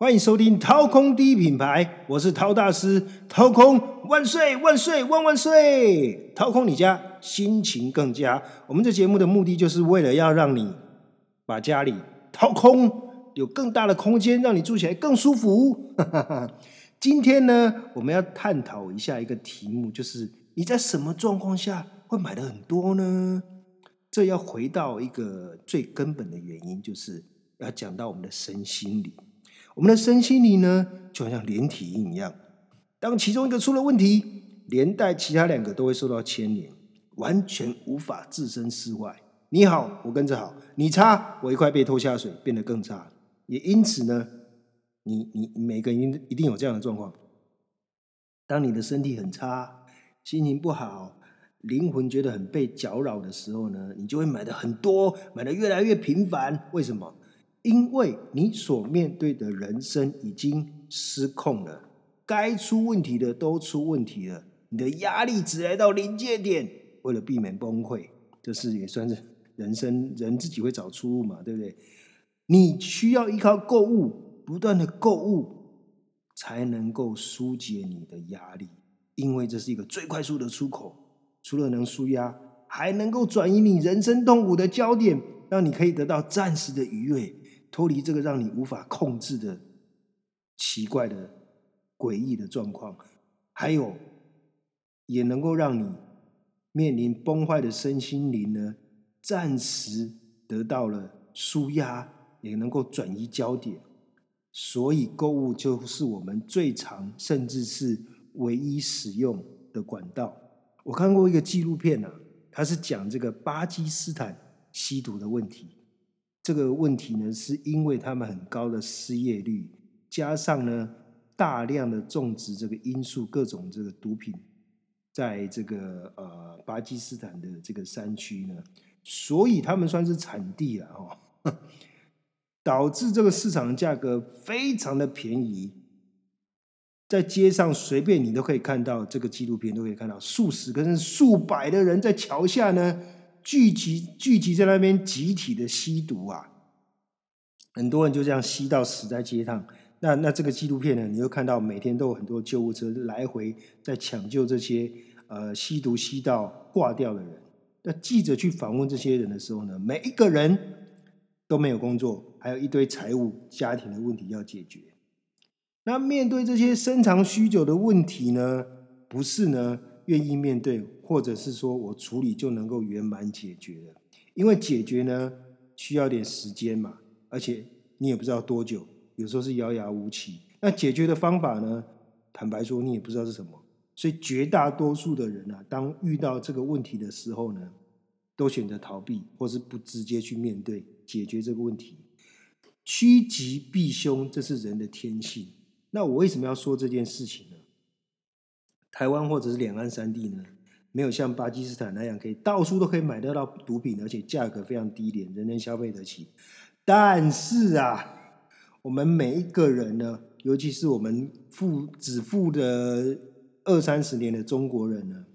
欢迎收听掏空第一品牌，我是掏大师，掏空万岁万岁万万岁！掏空你家，心情更佳。我们这节目的目的就是为了要让你把家里掏空，有更大的空间，让你住起来更舒服。今天呢，我们要探讨一下一个题目，就是你在什么状况下会买的很多呢？这要回到一个最根本的原因，就是要讲到我们的身心灵。我们的身心灵呢，就好像连体婴一样，当其中一个出了问题，连带其他两个都会受到牵连，完全无法置身事外。你好，我跟着好；你差，我一块被拖下水，变得更差。也因此呢，你你每个人一定有这样的状况：当你的身体很差，心情不好，灵魂觉得很被搅扰的时候呢，你就会买的很多，买的越来越频繁。为什么？因为你所面对的人生已经失控了，该出问题的都出问题了，你的压力值来到临界点。为了避免崩溃，这是也算是人生人自己会找出路嘛，对不对？你需要依靠购物，不断的购物，才能够疏解你的压力，因为这是一个最快速的出口。除了能舒压，还能够转移你人生痛苦的焦点，让你可以得到暂时的愉悦。脱离这个让你无法控制的奇怪的诡异的状况，还有也能够让你面临崩坏的身心灵呢，暂时得到了舒压，也能够转移焦点。所以购物就是我们最常甚至是唯一使用的管道。我看过一个纪录片呢，它是讲这个巴基斯坦吸毒的问题。这个问题呢，是因为他们很高的失业率，加上呢大量的种植这个罂粟各种这个毒品，在这个呃巴基斯坦的这个山区呢，所以他们算是产地了哦，导致这个市场价格非常的便宜，在街上随便你都可以看到这个纪录片都可以看到数十个数百的人在桥下呢。聚集聚集在那边，集体的吸毒啊，很多人就这样吸到死在街上。那那这个纪录片呢，你就看到每天都有很多救护车来回在抢救这些呃吸毒吸到挂掉的人。那记者去访问这些人的时候呢，每一个人都没有工作，还有一堆财务家庭的问题要解决。那面对这些深藏许久的问题呢，不是呢？愿意面对，或者是说我处理就能够圆满解决了。因为解决呢需要点时间嘛，而且你也不知道多久，有时候是遥遥无期。那解决的方法呢，坦白说你也不知道是什么。所以绝大多数的人啊，当遇到这个问题的时候呢，都选择逃避，或是不直接去面对解决这个问题。趋吉避凶，这是人的天性。那我为什么要说这件事情？台湾或者是两岸三地呢，没有像巴基斯坦那样可以到处都可以买得到毒品，而且价格非常低廉，人人消费得起。但是啊，我们每一个人呢，尤其是我们富只富的二三十年的中国人呢，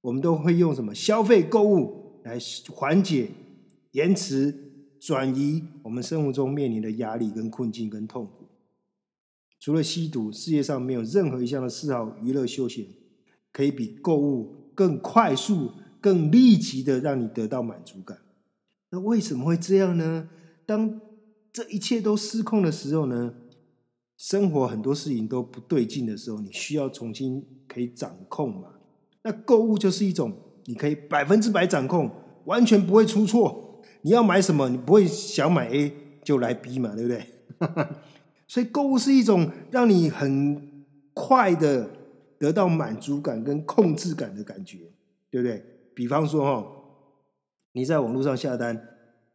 我们都会用什么消费购物来缓解、延迟、转移我们生活中面临的压力、跟困境、跟痛苦。除了吸毒，世界上没有任何一项的嗜好、娱乐、休闲，可以比购物更快速、更立即的让你得到满足感。那为什么会这样呢？当这一切都失控的时候呢？生活很多事情都不对劲的时候，你需要重新可以掌控嘛？那购物就是一种你可以百分之百掌控，完全不会出错。你要买什么，你不会想买 A 就来 B 嘛？对不对？所以购物是一种让你很快的得到满足感跟控制感的感觉，对不对？比方说哈，你在网络上下单，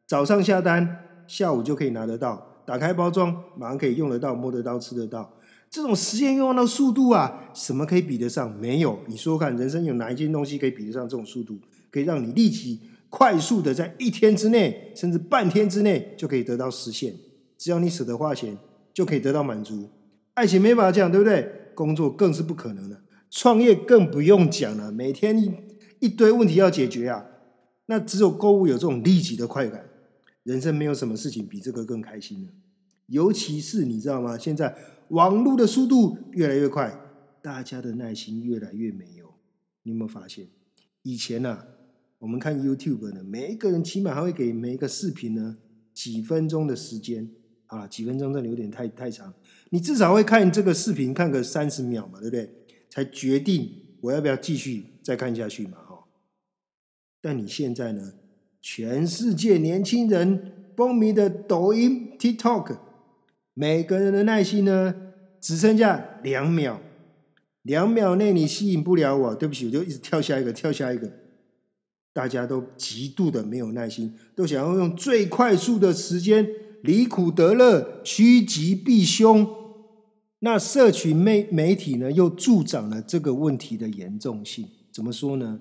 早上下单，下午就可以拿得到，打开包装，马上可以用得到、摸得到、吃得到，这种实现愿望的速度啊，什么可以比得上？没有。你说说看，人生有哪一件东西可以比得上这种速度？可以让你立即、快速的在一天之内，甚至半天之内就可以得到实现？只要你舍得花钱。就可以得到满足，爱情没法讲，对不对？工作更是不可能的，创业更不用讲了，每天一一堆问题要解决啊。那只有购物有这种立即的快感，人生没有什么事情比这个更开心了。尤其是你知道吗？现在网络的速度越来越快，大家的耐心越来越没有。你有没有发现？以前呢，我们看 YouTube 呢，每一个人起码还会给每一个视频呢几分钟的时间啊，几分钟真的有点太太长。你至少会看这个视频看个三十秒嘛，对不对？才决定我要不要继续再看下去嘛，哈。但你现在呢？全世界年轻人风靡的抖音 TikTok，每个人的耐心呢，只剩下两秒。两秒内你吸引不了我，对不起，我就一直跳下一个，跳下一个。大家都极度的没有耐心，都想要用最快速的时间离苦得乐，趋吉避凶。那社群媒媒体呢，又助长了这个问题的严重性。怎么说呢？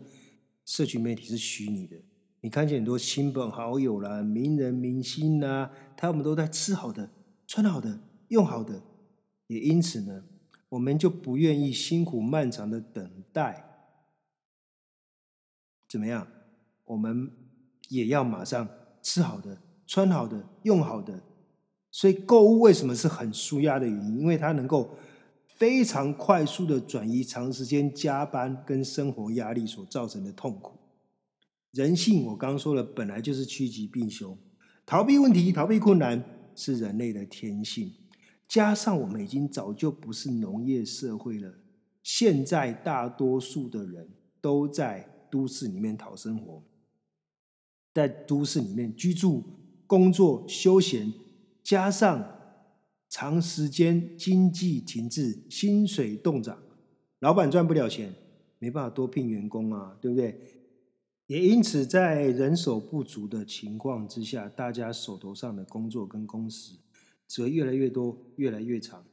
社群媒体是虚拟的。你看见很多亲朋好友啦、名人明星啦，他们都在吃好的、穿好的、用好的，也因此呢，我们就不愿意辛苦漫长的等待。怎么样？我们也要马上吃好的、穿好的、用好的。所以购物为什么是很舒压的原因？因为它能够非常快速的转移长时间加班跟生活压力所造成的痛苦。人性，我刚刚说了，本来就是趋吉避凶，逃避问题、逃避困难是人类的天性。加上我们已经早就不是农业社会了，现在大多数的人都在都市里面讨生活，在都市里面居住、工作、休闲，加上长时间经济停滞、薪水冻涨，老板赚不了钱，没办法多聘员工啊，对不对？也因此，在人手不足的情况之下，大家手头上的工作跟工时则越来越多、越来越长。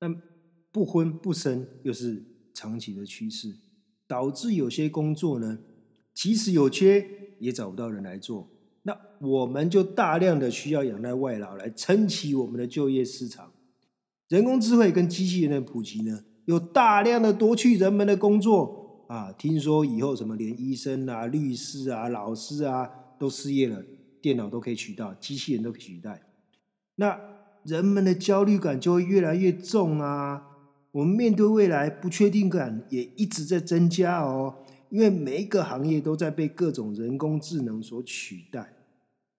那不婚不生又是长期的趋势，导致有些工作呢，即使有缺，也找不到人来做。那我们就大量的需要仰赖外劳来撑起我们的就业市场。人工智慧跟机器人的普及呢，又大量的夺去人们的工作。啊，听说以后什么连医生啊、律师啊、老师啊都失业了，电脑都可以取代，机器人都可以取代，那人们的焦虑感就会越来越重啊。我们面对未来不确定感也一直在增加哦，因为每一个行业都在被各种人工智能所取代，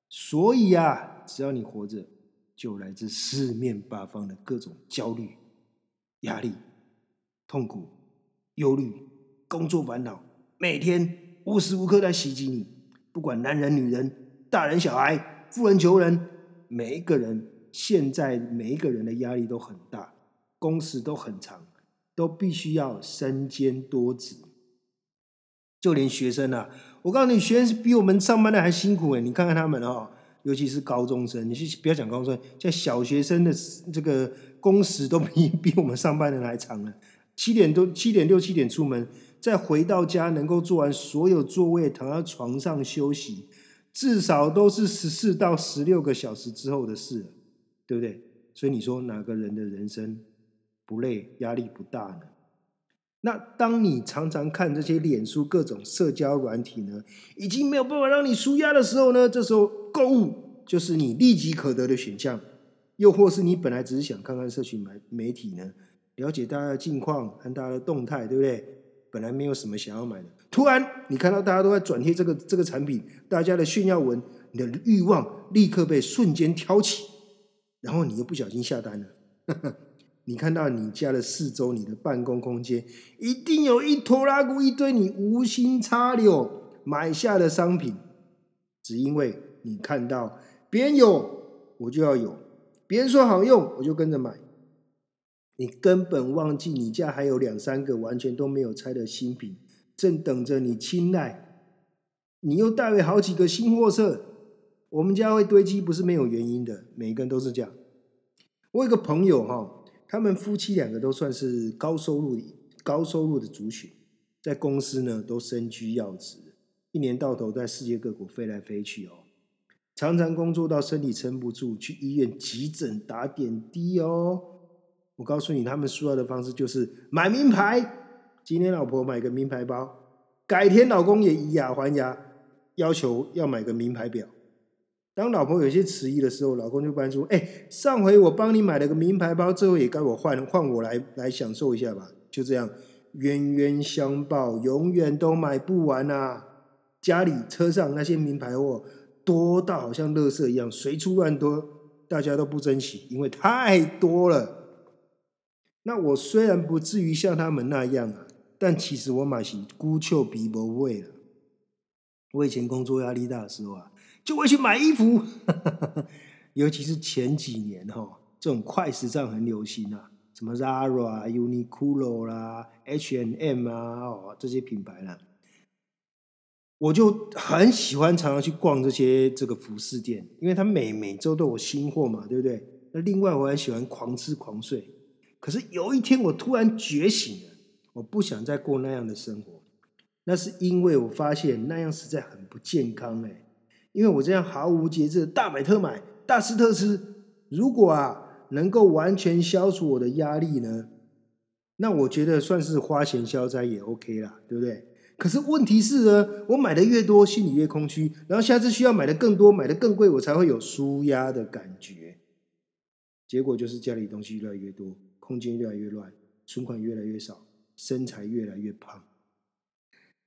所以啊，只要你活着，就来自四面八方的各种焦虑、压力、痛苦、忧虑。工作烦恼每天无时无刻在袭击你，不管男人、女人、大人、小孩、富人、穷人，每一个人现在每一个人的压力都很大，工时都很长，都必须要身兼多职。就连学生啊，我告诉你，学生比我们上班的还辛苦哎！你看看他们哦，尤其是高中生，你去不要讲高中生，像小学生的这个工时都比 比我们上班人还长了，七点多、七点六、七点出门。再回到家，能够做完所有座位，躺在床上休息，至少都是十四到十六个小时之后的事了，对不对？所以你说哪个人的人生不累、压力不大呢？那当你常常看这些脸书各种社交软体呢，已经没有办法让你舒压的时候呢，这时候购物就是你立即可得的选项，又或是你本来只是想看看社群媒媒体呢，了解大家的近况和大家的动态，对不对？本来没有什么想要买的，突然你看到大家都在转贴这个这个产品，大家的炫耀文，你的欲望立刻被瞬间挑起，然后你又不小心下单了。你看到你家的四周，你的办公空间一定有一拖拉股一堆你无心插柳买下的商品，只因为你看到别人有，我就要有；别人说好用，我就跟着买。你根本忘记你家还有两三个完全都没有拆的新品，正等着你青睐。你又带了好几个新货色，我们家会堆积不是没有原因的，每个人都是这样。我有个朋友哈，他们夫妻两个都算是高收入、高收入的族群，在公司呢都身居要职，一年到头在世界各国飞来飞去哦，常常工作到身体撑不住，去医院急诊打点滴哦。我告诉你，他们输要的方式就是买名牌。今天老婆买个名牌包，改天老公也以牙还牙，要求要买个名牌表。当老婆有些迟疑的时候，老公就搬出：“哎，上回我帮你买了个名牌包，这回也该我换换我来来享受一下吧。”就这样，冤冤相报，永远都买不完啊！家里车上那些名牌货多到好像垃圾一样，随处乱多，大家都不珍惜，因为太多了。那我虽然不至于像他们那样啊，但其实我买起孤丘比不会了。我以前工作压力大的时候啊。就会去买衣服，尤其是前几年哈，这种快时尚很流行啊，什么 Zara、Uniqlo 啦、H&M 啊，哦这些品牌啦，我就很喜欢常常去逛这些这个服饰店，因为它每每周都有新货嘛，对不对？那另外我还喜欢狂吃狂睡，可是有一天我突然觉醒了，我不想再过那样的生活，那是因为我发现那样实在很不健康哎。因为我这样毫无节制大买特买、大吃特吃，如果啊能够完全消除我的压力呢，那我觉得算是花钱消灾也 OK 啦，对不对？可是问题是呢，我买的越多，心里越空虚，然后下次需要买的更多、买的更贵，我才会有舒压的感觉。结果就是家里东西越来越多，空间越来越乱，存款越来越少，身材越来越胖，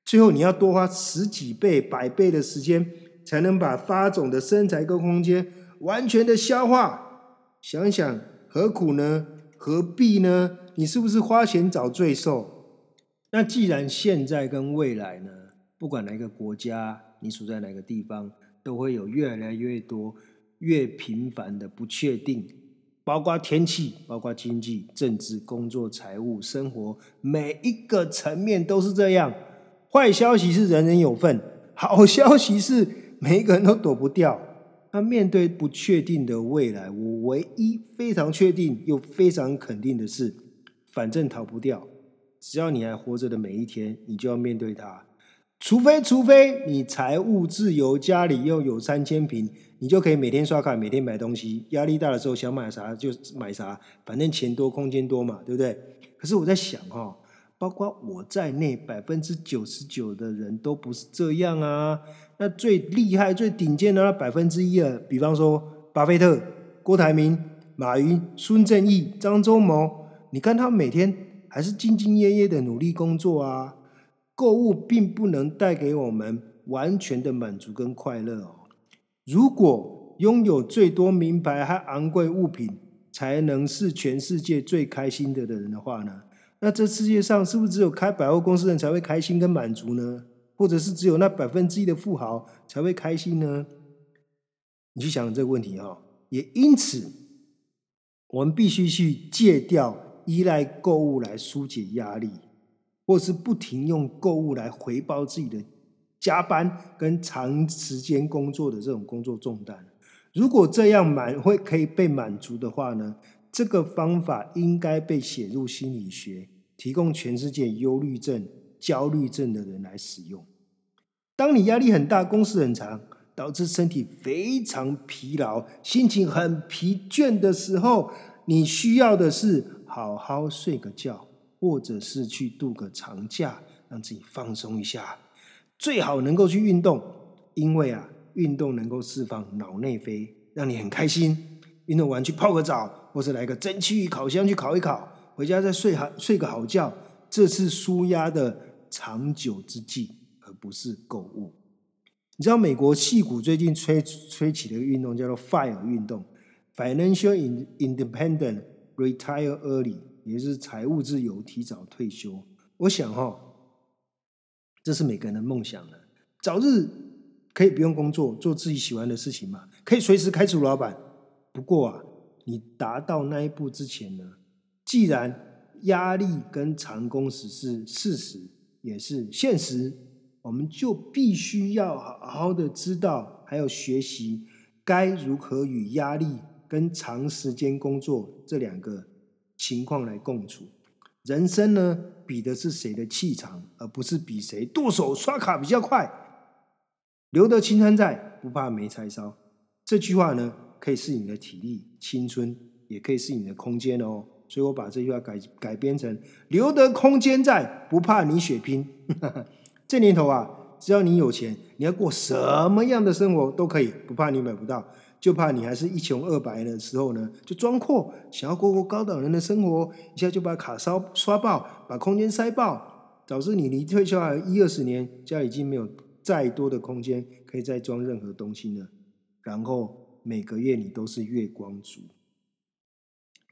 最后你要多花十几倍、百倍的时间。才能把发肿的身材跟空间完全的消化。想想何苦呢？何必呢？你是不是花钱找罪受？那既然现在跟未来呢，不管哪个国家，你处在哪个地方，都会有越来越多、越频繁的不确定，包括天气，包括经济、政治、工作、财务、生活，每一个层面都是这样。坏消息是人人有份，好消息是。每一个人都躲不掉。那面对不确定的未来，我唯一非常确定又非常肯定的是，反正逃不掉。只要你还活着的每一天，你就要面对它。除非，除非你财务自由，家里又有三千平，你就可以每天刷卡，每天买东西。压力大的时候想买啥就买啥，反正钱多，空间多嘛，对不对？可是我在想哈。包括我在内，百分之九十九的人都不是这样啊。那最厉害、最顶尖的那百分之一啊，比方说巴菲特、郭台铭、马云、孙正义、张忠谋，你看他每天还是兢兢业业的努力工作啊。购物并不能带给我们完全的满足跟快乐哦。如果拥有最多名牌和昂贵物品，才能是全世界最开心的的人的话呢？那这世界上是不是只有开百货公司的人才会开心跟满足呢？或者是只有那百分之一的富豪才会开心呢？你去想这个问题哈。也因此，我们必须去戒掉依赖购物来疏解压力，或是不停用购物来回报自己的加班跟长时间工作的这种工作重担。如果这样满会可以被满足的话呢？这个方法应该被写入心理学，提供全世界忧虑症、焦虑症的人来使用。当你压力很大、工时很长，导致身体非常疲劳、心情很疲倦的时候，你需要的是好好睡个觉，或者是去度个长假，让自己放松一下。最好能够去运动，因为啊，运动能够释放脑内啡，让你很开心。运动完去泡个澡，或者来个蒸汽烤箱去烤一烤，回家再睡好睡个好觉，这是舒压的长久之计，不是购物。你知道美国戏骨最近吹吹起的一个运动叫做 FIRE 运动，Financial Independent Retire Early，也就是财务自由提早退休。我想哈，这是每个人的梦想了，早日可以不用工作，做自己喜欢的事情嘛，可以随时开除老板。不过啊，你达到那一步之前呢，既然压力跟长工时是事实，也是现实，我们就必须要好好的知道，还有学习该如何与压力跟长时间工作这两个情况来共处。人生呢，比的是谁的气场，而不是比谁剁手刷卡比较快。留得青山在，不怕没柴烧。这句话呢？可以是你的体力、青春，也可以是你的空间哦。所以我把这句话改改编成：留得空间在，不怕你血拼。这年头啊，只要你有钱，你要过什么样的生活都可以，不怕你买不到，就怕你还是一穷二白的时候呢，就装阔，想要过过高档人的生活，一下就把卡烧刷爆，把空间塞爆，导致你离退休还有一二十年，家已经没有再多的空间可以再装任何东西了。然后每个月你都是月光族。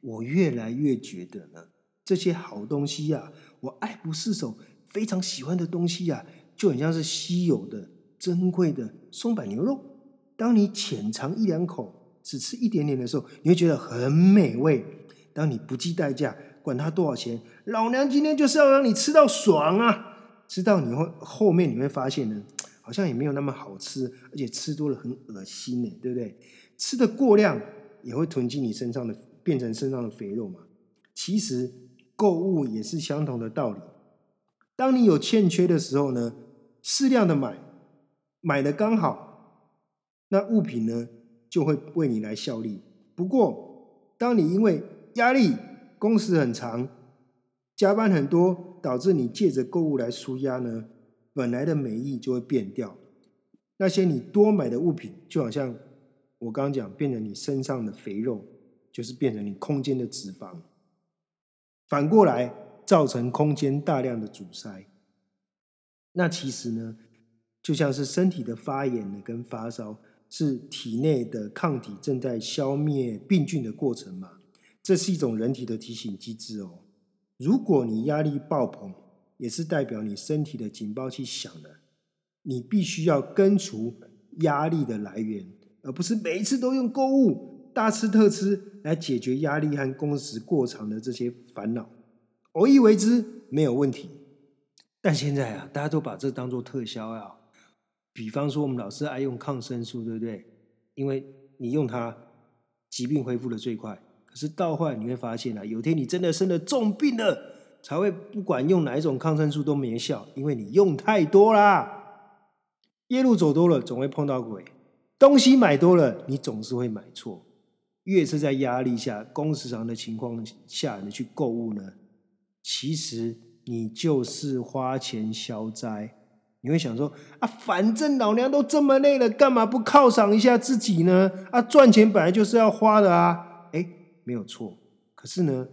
我越来越觉得呢，这些好东西呀，我爱不释手，非常喜欢的东西呀，就很像是稀有的、珍贵的松板牛肉。当你浅尝一两口，只吃一点点的时候，你会觉得很美味。当你不计代价，管它多少钱，老娘今天就是要让你吃到爽啊！吃到你会后面你会发现呢，好像也没有那么好吃，而且吃多了很恶心呢，对不对？吃的过量也会囤积你身上的。变成身上的肥肉嘛？其实购物也是相同的道理。当你有欠缺的时候呢，适量的买，买的刚好，那物品呢就会为你来效力。不过，当你因为压力、工时很长、加班很多，导致你借着购物来舒压呢，本来的美意就会变掉。那些你多买的物品，就好像我刚刚讲，变成你身上的肥肉。就是变成你空间的脂肪，反过来造成空间大量的阻塞。那其实呢，就像是身体的发炎呢，跟发烧是体内的抗体正在消灭病菌的过程嘛。这是一种人体的提醒机制哦。如果你压力爆棚，也是代表你身体的警报器响了，你必须要根除压力的来源，而不是每一次都用购物。大吃特吃来解决压力和工时过长的这些烦恼，偶一为之没有问题。但现在啊，大家都把这当做特销啊。比方说，我们老是爱用抗生素，对不对？因为你用它，疾病恢复的最快。可是到后来你会发现啊，有天你真的生了重病了，才会不管用哪一种抗生素都没效，因为你用太多啦。夜路走多了，总会碰到鬼；东西买多了，你总是会买错。越是在压力下、工时长的情况下，你去购物呢，其实你就是花钱消灾。你会想说啊，反正老娘都这么累了，干嘛不犒赏一下自己呢？啊，赚钱本来就是要花的啊。哎，没有错。可是呢，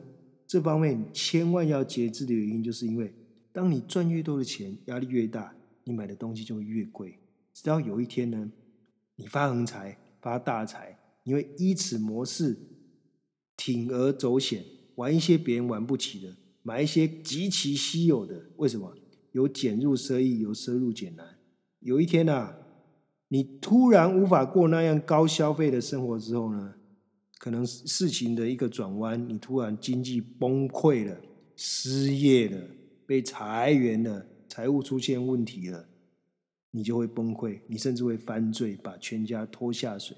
这方面千万要节制的原因，就是因为当你赚越多的钱，压力越大，你买的东西就会越贵。直到有一天呢，你发横财、发大财。你会依此模式铤而走险，玩一些别人玩不起的，买一些极其稀有的。为什么？有减入奢易，有奢入俭难。有一天呐，你突然无法过那样高消费的生活之后呢，可能事情的一个转弯，你突然经济崩溃了，失业了，被裁员了，财务出现问题了，你就会崩溃，你甚至会犯罪，把全家拖下水。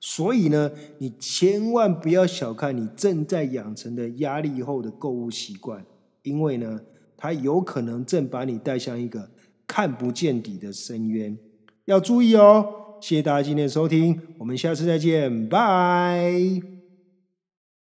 所以呢，你千万不要小看你正在养成的压力后的购物习惯，因为呢，它有可能正把你带向一个看不见底的深渊，要注意哦。谢谢大家今天的收听，我们下次再见，拜。